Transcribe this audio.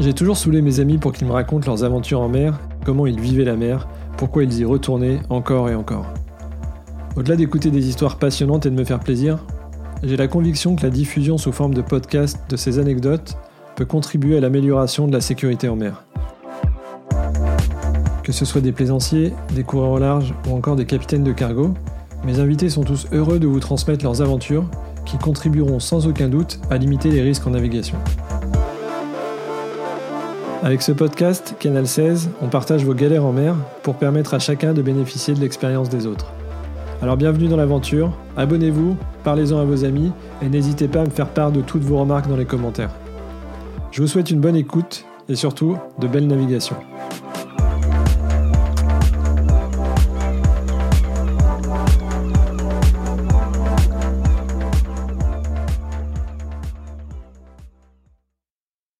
J'ai toujours saoulé mes amis pour qu'ils me racontent leurs aventures en mer, comment ils vivaient la mer, pourquoi ils y retournaient encore et encore. Au-delà d'écouter des histoires passionnantes et de me faire plaisir, j'ai la conviction que la diffusion sous forme de podcast de ces anecdotes peut contribuer à l'amélioration de la sécurité en mer. Que ce soit des plaisanciers, des coureurs au large ou encore des capitaines de cargo, mes invités sont tous heureux de vous transmettre leurs aventures qui contribueront sans aucun doute à limiter les risques en navigation. Avec ce podcast, Canal 16, on partage vos galères en mer pour permettre à chacun de bénéficier de l'expérience des autres. Alors bienvenue dans l'aventure, abonnez-vous, parlez-en à vos amis et n'hésitez pas à me faire part de toutes vos remarques dans les commentaires. Je vous souhaite une bonne écoute et surtout de belles navigations.